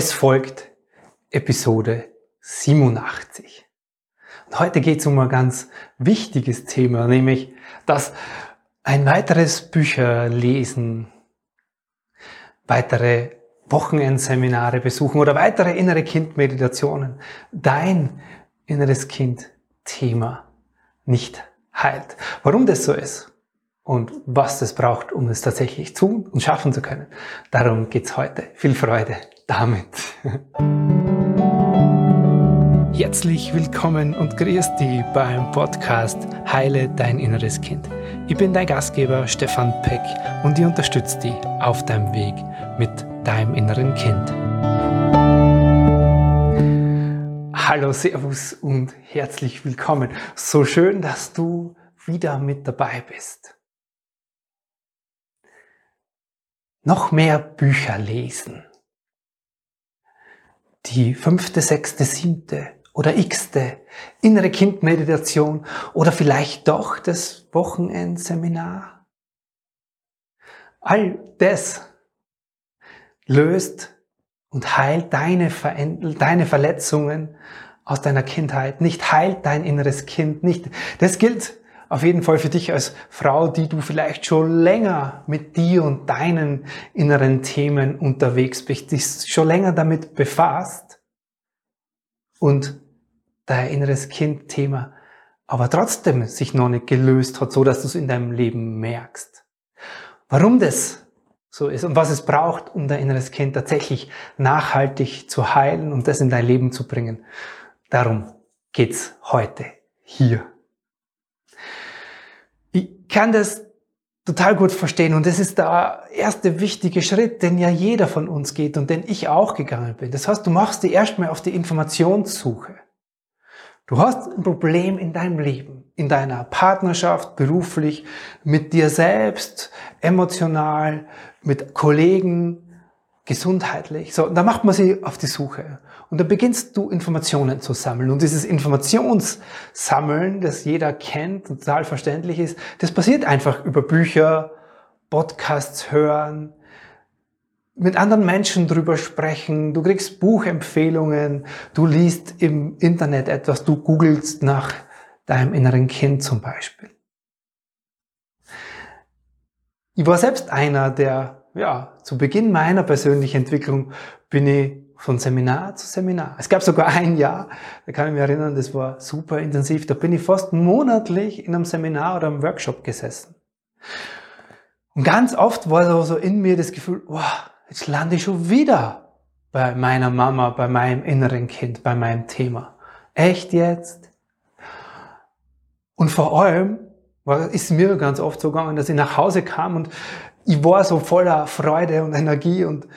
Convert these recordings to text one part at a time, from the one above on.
Es folgt Episode 87. Und heute geht es um ein ganz wichtiges Thema, nämlich, dass ein weiteres Bücherlesen, weitere Wochenendseminare besuchen oder weitere innere Kindmeditationen dein inneres Kind-Thema nicht heilt. Warum das so ist und was das braucht, um es tatsächlich tun und schaffen zu können, darum geht's heute. Viel Freude damit. Herzlich willkommen und grüß dich beim Podcast Heile dein inneres Kind. Ich bin dein Gastgeber Stefan Peck und ich unterstütze dich auf deinem Weg mit deinem inneren Kind. Hallo, Servus und herzlich willkommen. So schön, dass du wieder mit dabei bist. Noch mehr Bücher lesen. Die fünfte, sechste, siebte oder x-te innere Kindmeditation oder vielleicht doch das Wochenendseminar. All das löst und heilt deine, deine Verletzungen aus deiner Kindheit, nicht heilt dein inneres Kind, nicht. Das gilt auf jeden Fall für dich als Frau, die du vielleicht schon länger mit dir und deinen inneren Themen unterwegs bist, dich schon länger damit befasst und dein inneres Kind-Thema aber trotzdem sich noch nicht gelöst hat, so dass du es in deinem Leben merkst. Warum das so ist und was es braucht, um dein inneres Kind tatsächlich nachhaltig zu heilen und das in dein Leben zu bringen. Darum geht's heute hier. Ich kann das total gut verstehen und das ist der erste wichtige Schritt, den ja jeder von uns geht und den ich auch gegangen bin. Das heißt, du machst dir erstmal auf die Informationssuche. Du hast ein Problem in deinem Leben, in deiner Partnerschaft, beruflich, mit dir selbst, emotional, mit Kollegen, gesundheitlich. So, da macht man sich auf die Suche. Und da beginnst du Informationen zu sammeln. Und dieses Informationssammeln, das jeder kennt und total verständlich ist, das passiert einfach über Bücher, Podcasts hören, mit anderen Menschen drüber sprechen, du kriegst Buchempfehlungen, du liest im Internet etwas, du googelst nach deinem inneren Kind zum Beispiel. Ich war selbst einer, der, ja, zu Beginn meiner persönlichen Entwicklung bin ich von Seminar zu Seminar. Es gab sogar ein Jahr, da kann ich mich erinnern, das war super intensiv, da bin ich fast monatlich in einem Seminar oder einem Workshop gesessen. Und ganz oft war so in mir das Gefühl, wow, jetzt lande ich schon wieder bei meiner Mama, bei meinem inneren Kind, bei meinem Thema. Echt jetzt? Und vor allem war, ist mir ganz oft so gegangen, dass ich nach Hause kam und ich war so voller Freude und Energie und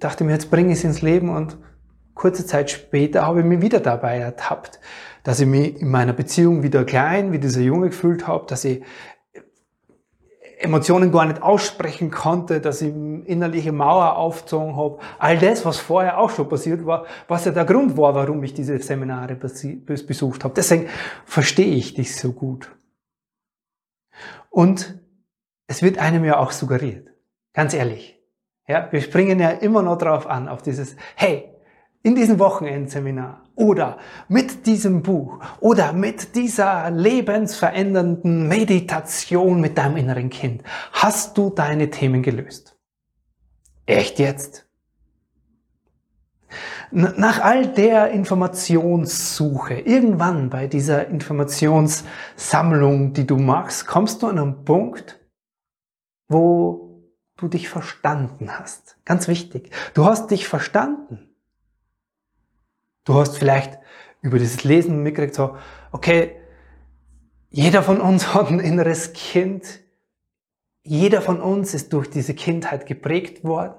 dachte mir, jetzt bringe ich es ins Leben und kurze Zeit später habe ich mich wieder dabei ertappt, dass ich mich in meiner Beziehung wieder klein wie dieser Junge gefühlt habe, dass ich Emotionen gar nicht aussprechen konnte, dass ich innerliche Mauer aufgezogen habe. All das, was vorher auch schon passiert war, was ja der Grund war, warum ich diese Seminare besucht habe. Deswegen verstehe ich dich so gut. Und es wird einem ja auch suggeriert. Ganz ehrlich. Ja, wir springen ja immer noch drauf an, auf dieses, hey, in diesem Wochenendseminar oder mit diesem Buch oder mit dieser lebensverändernden Meditation mit deinem inneren Kind hast du deine Themen gelöst. Echt jetzt? Nach all der Informationssuche, irgendwann bei dieser Informationssammlung, die du machst, kommst du an einen Punkt, wo du dich verstanden hast. Ganz wichtig. Du hast dich verstanden. Du hast vielleicht über dieses Lesen mitgekriegt, so, okay, jeder von uns hat ein inneres Kind. Jeder von uns ist durch diese Kindheit geprägt worden.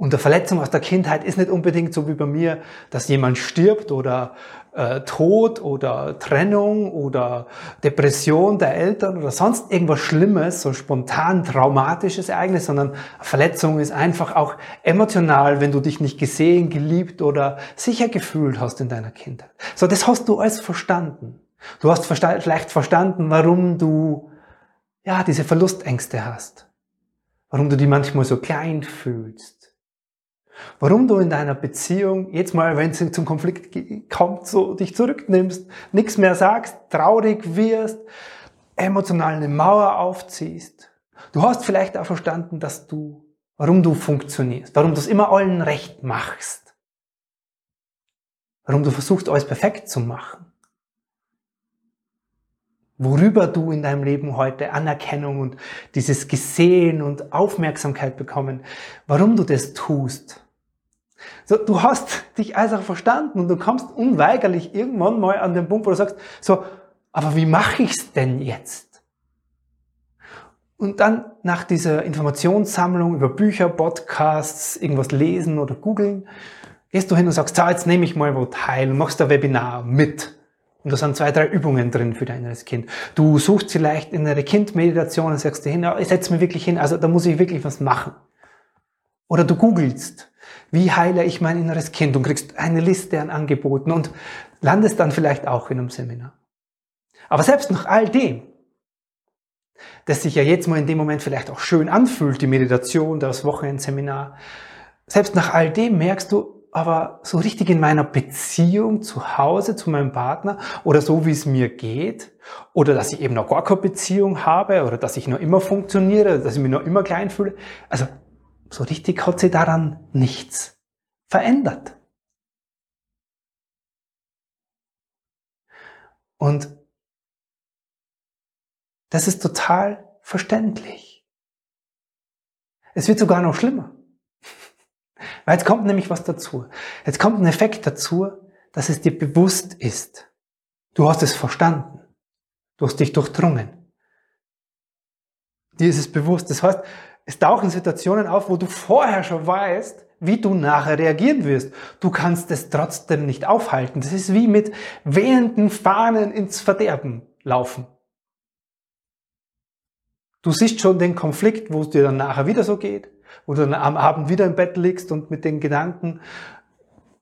Und der Verletzung aus der Kindheit ist nicht unbedingt so wie bei mir, dass jemand stirbt oder äh, Tod oder Trennung oder Depression der Eltern oder sonst irgendwas Schlimmes, so spontan traumatisches Ereignis, sondern Verletzung ist einfach auch emotional, wenn du dich nicht gesehen, geliebt oder sicher gefühlt hast in deiner Kindheit. So, das hast du alles verstanden. Du hast versta vielleicht verstanden, warum du ja diese Verlustängste hast, warum du die manchmal so klein fühlst Warum du in deiner Beziehung jetzt mal, wenn es zum Konflikt kommt, so dich zurücknimmst, nichts mehr sagst, traurig wirst, emotional eine Mauer aufziehst. Du hast vielleicht auch verstanden, dass du, warum du funktionierst, warum du es immer allen recht machst, warum du versuchst, alles perfekt zu machen worüber du in deinem Leben heute Anerkennung und dieses Gesehen und Aufmerksamkeit bekommen, warum du das tust. So, du hast dich also verstanden und du kommst unweigerlich irgendwann mal an den Punkt, wo du sagst, so, aber wie mache ich's denn jetzt? Und dann nach dieser Informationssammlung über Bücher, Podcasts, irgendwas lesen oder googeln, gehst du hin und sagst, so, jetzt nehme ich mal wo teil und machst ein Webinar mit. Und da sind zwei, drei Übungen drin für dein inneres Kind. Du suchst vielleicht innere Kindmeditation und sagst dir hin, ich setze mich wirklich hin, also da muss ich wirklich was machen. Oder du googelst, wie heile ich mein inneres Kind und kriegst eine Liste an Angeboten und landest dann vielleicht auch in einem Seminar. Aber selbst nach all dem, das sich ja jetzt mal in dem Moment vielleicht auch schön anfühlt, die Meditation, das Wochenendseminar, selbst nach all dem merkst du, aber so richtig in meiner Beziehung zu Hause zu meinem Partner oder so wie es mir geht oder dass ich eben noch gar keine Beziehung habe oder dass ich noch immer funktioniere, dass ich mich noch immer klein fühle. Also so richtig hat sich daran nichts verändert. Und das ist total verständlich. Es wird sogar noch schlimmer. Weil jetzt kommt nämlich was dazu. Jetzt kommt ein Effekt dazu, dass es dir bewusst ist. Du hast es verstanden. Du hast dich durchdrungen. Dir ist es bewusst. Das heißt, es tauchen Situationen auf, wo du vorher schon weißt, wie du nachher reagieren wirst. Du kannst es trotzdem nicht aufhalten. Das ist wie mit wehenden Fahnen ins Verderben laufen. Du siehst schon den Konflikt, wo es dir dann nachher wieder so geht wo du dann am Abend wieder im Bett liegst und mit den Gedanken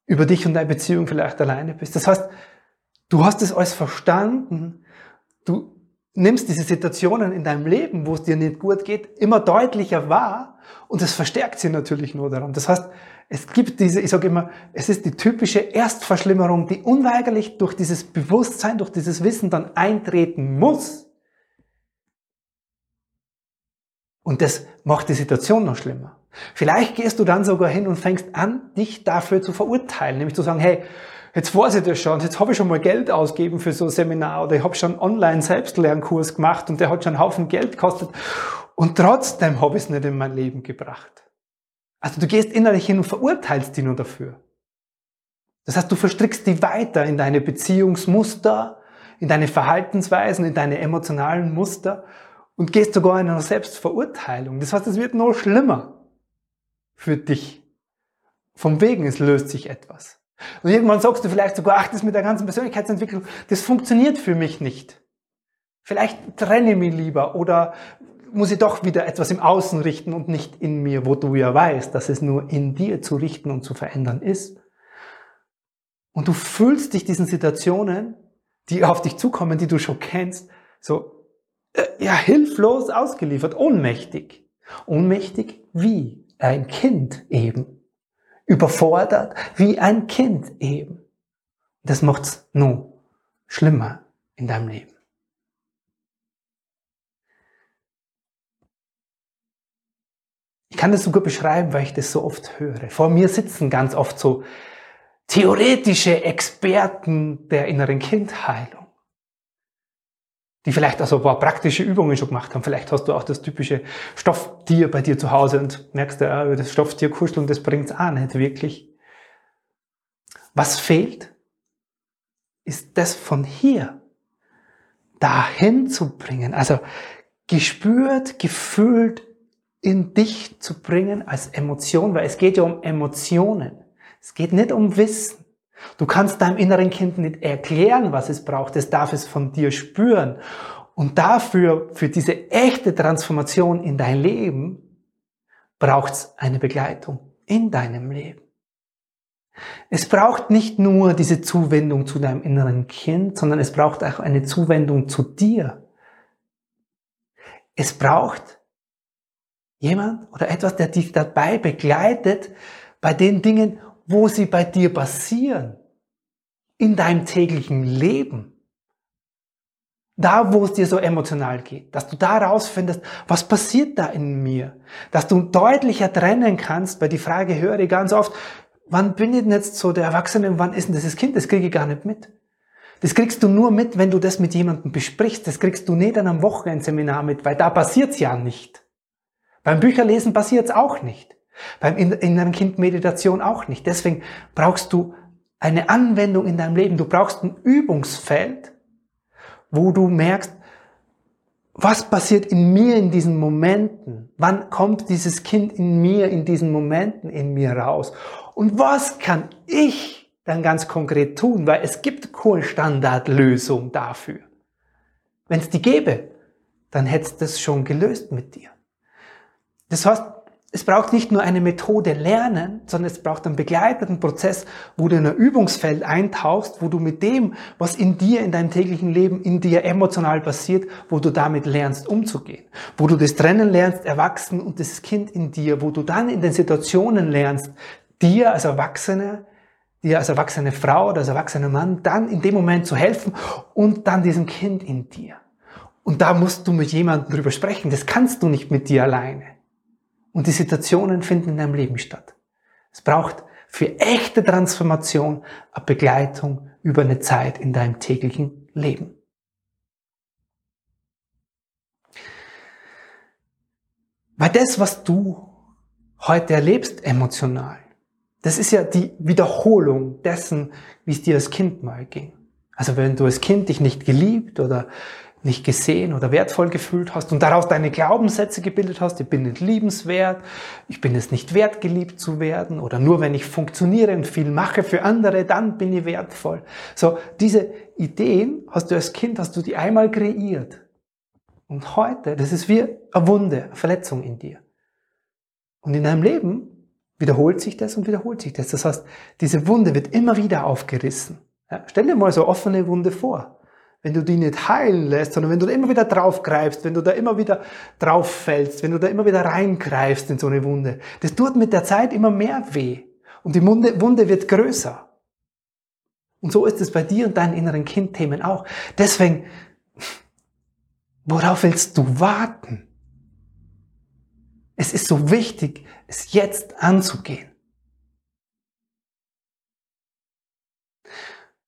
über dich und deine Beziehung vielleicht alleine bist. Das heißt, du hast es alles verstanden, du nimmst diese Situationen in deinem Leben, wo es dir nicht gut geht, immer deutlicher wahr und es verstärkt sie natürlich nur daran. Das heißt, es gibt diese, ich sage immer, es ist die typische Erstverschlimmerung, die unweigerlich durch dieses Bewusstsein, durch dieses Wissen dann eintreten muss. Und das macht die Situation noch schlimmer. Vielleicht gehst du dann sogar hin und fängst an, dich dafür zu verurteilen, nämlich zu sagen, hey, jetzt weiß ich das schon, jetzt habe ich schon mal Geld ausgegeben für so ein Seminar oder ich habe schon online Selbstlernkurs gemacht und der hat schon einen Haufen Geld gekostet und trotzdem habe ich es nicht in mein Leben gebracht. Also du gehst innerlich hin und verurteilst dich nur dafür. Das heißt, du verstrickst dich weiter in deine Beziehungsmuster, in deine Verhaltensweisen, in deine emotionalen Muster und gehst sogar in eine Selbstverurteilung. Das heißt, es wird noch schlimmer für dich. Vom Wegen, es löst sich etwas. Und irgendwann sagst du vielleicht sogar, ach, das mit der ganzen Persönlichkeitsentwicklung, das funktioniert für mich nicht. Vielleicht trenne mich lieber oder muss ich doch wieder etwas im Außen richten und nicht in mir, wo du ja weißt, dass es nur in dir zu richten und zu verändern ist. Und du fühlst dich diesen Situationen, die auf dich zukommen, die du schon kennst, so äh, ja, hilflos ausgeliefert, ohnmächtig. Ohnmächtig wie ein Kind eben. Überfordert wie ein Kind eben. Das macht's nur schlimmer in deinem Leben. Ich kann das so gut beschreiben, weil ich das so oft höre. Vor mir sitzen ganz oft so theoretische Experten der inneren Kindheilung die vielleicht also ein paar praktische Übungen schon gemacht haben. Vielleicht hast du auch das typische Stofftier bei dir zu Hause und merkst, ja, über das Stofftier kuscheln, das bringt's auch nicht wirklich. Was fehlt, ist das von hier dahin zu bringen. Also gespürt, gefühlt in dich zu bringen als Emotion, weil es geht ja um Emotionen. Es geht nicht um Wissen. Du kannst deinem inneren Kind nicht erklären, was es braucht. Es darf es von dir spüren. Und dafür, für diese echte Transformation in dein Leben, braucht es eine Begleitung in deinem Leben. Es braucht nicht nur diese Zuwendung zu deinem inneren Kind, sondern es braucht auch eine Zuwendung zu dir. Es braucht jemand oder etwas, der dich dabei begleitet, bei den Dingen, wo sie bei dir passieren, in deinem täglichen Leben. Da, wo es dir so emotional geht, dass du da rausfindest, was passiert da in mir, dass du deutlicher trennen kannst, weil die Frage höre ich ganz oft, wann bin ich denn jetzt so der Erwachsene und wann ist denn das, das Kind? Das kriege ich gar nicht mit. Das kriegst du nur mit, wenn du das mit jemandem besprichst. Das kriegst du nicht an einem Wochenendseminar mit, weil da passiert's ja nicht. Beim Bücherlesen passiert's auch nicht. Beim inneren Kind Meditation auch nicht. Deswegen brauchst du eine Anwendung in deinem Leben. Du brauchst ein Übungsfeld, wo du merkst, was passiert in mir in diesen Momenten? Wann kommt dieses Kind in mir in diesen Momenten in mir raus? Und was kann ich dann ganz konkret tun? Weil es gibt keine Standardlösung dafür. Wenn es die gäbe, dann hättest du das schon gelöst mit dir. Das heißt, es braucht nicht nur eine Methode lernen, sondern es braucht einen begleiteten Prozess, wo du in ein Übungsfeld eintauchst, wo du mit dem, was in dir, in deinem täglichen Leben, in dir emotional passiert, wo du damit lernst umzugehen. Wo du das Trennen lernst, Erwachsen und das Kind in dir, wo du dann in den Situationen lernst, dir als Erwachsene, dir als erwachsene Frau oder als erwachsener Mann, dann in dem Moment zu helfen und dann diesem Kind in dir. Und da musst du mit jemandem drüber sprechen. Das kannst du nicht mit dir alleine. Und die Situationen finden in deinem Leben statt. Es braucht für echte Transformation eine Begleitung über eine Zeit in deinem täglichen Leben. Weil das, was du heute erlebst emotional, das ist ja die Wiederholung dessen, wie es dir als Kind mal ging. Also wenn du als Kind dich nicht geliebt oder nicht gesehen oder wertvoll gefühlt hast und daraus deine Glaubenssätze gebildet hast, ich bin nicht liebenswert, ich bin es nicht wert, geliebt zu werden oder nur wenn ich funktioniere und viel mache für andere, dann bin ich wertvoll. So, diese Ideen hast du als Kind, hast du die einmal kreiert. Und heute, das ist wie eine Wunde, eine Verletzung in dir. Und in deinem Leben wiederholt sich das und wiederholt sich das. Das heißt, diese Wunde wird immer wieder aufgerissen. Ja, stell dir mal so offene Wunde vor wenn du die nicht heilen lässt, sondern wenn du da immer wieder draufgreifst, wenn du da immer wieder drauf fällst, wenn du da immer wieder reingreifst in so eine Wunde, das tut mit der Zeit immer mehr weh. Und die Wunde, Wunde wird größer. Und so ist es bei dir und deinen inneren Kindthemen auch. Deswegen, worauf willst du warten? Es ist so wichtig, es jetzt anzugehen.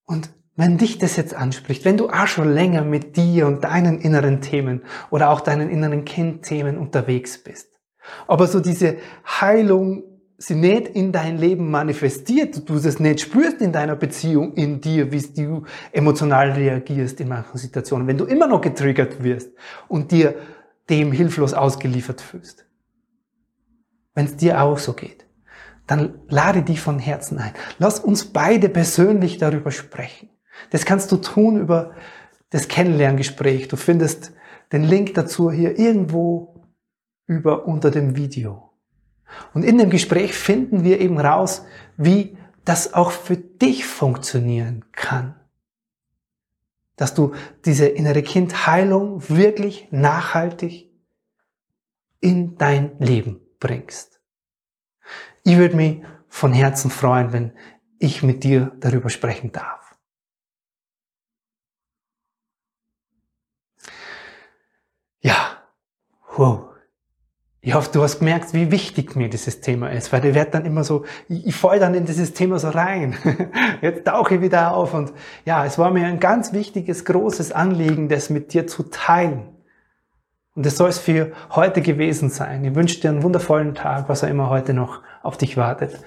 Und wenn dich das jetzt anspricht, wenn du auch schon länger mit dir und deinen inneren Themen oder auch deinen inneren Kindthemen unterwegs bist, aber so diese Heilung sie nicht in dein Leben manifestiert, du das nicht spürst in deiner Beziehung, in dir, wie du emotional reagierst in manchen Situationen, wenn du immer noch getriggert wirst und dir dem hilflos ausgeliefert fühlst. Wenn es dir auch so geht, dann lade dich von Herzen ein. Lass uns beide persönlich darüber sprechen. Das kannst du tun über das Kennenlerngespräch. Du findest den Link dazu hier irgendwo über unter dem Video. Und in dem Gespräch finden wir eben raus, wie das auch für dich funktionieren kann. Dass du diese innere Kindheilung wirklich nachhaltig in dein Leben bringst. Ich würde mich von Herzen freuen, wenn ich mit dir darüber sprechen darf. Ja, wow. Ich hoffe, du hast gemerkt, wie wichtig mir dieses Thema ist, weil der wird dann immer so, ich, ich fall dann in dieses Thema so rein. Jetzt tauche ich wieder auf und ja, es war mir ein ganz wichtiges, großes Anliegen, das mit dir zu teilen. Und das soll es für heute gewesen sein. Ich wünsche dir einen wundervollen Tag, was er immer heute noch auf dich wartet.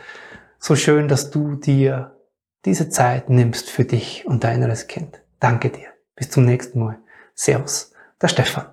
So schön, dass du dir diese Zeit nimmst für dich und dein inneres Kind. Danke dir. Bis zum nächsten Mal. Servus, der Stefan.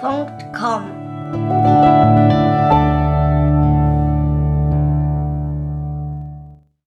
Punkt com.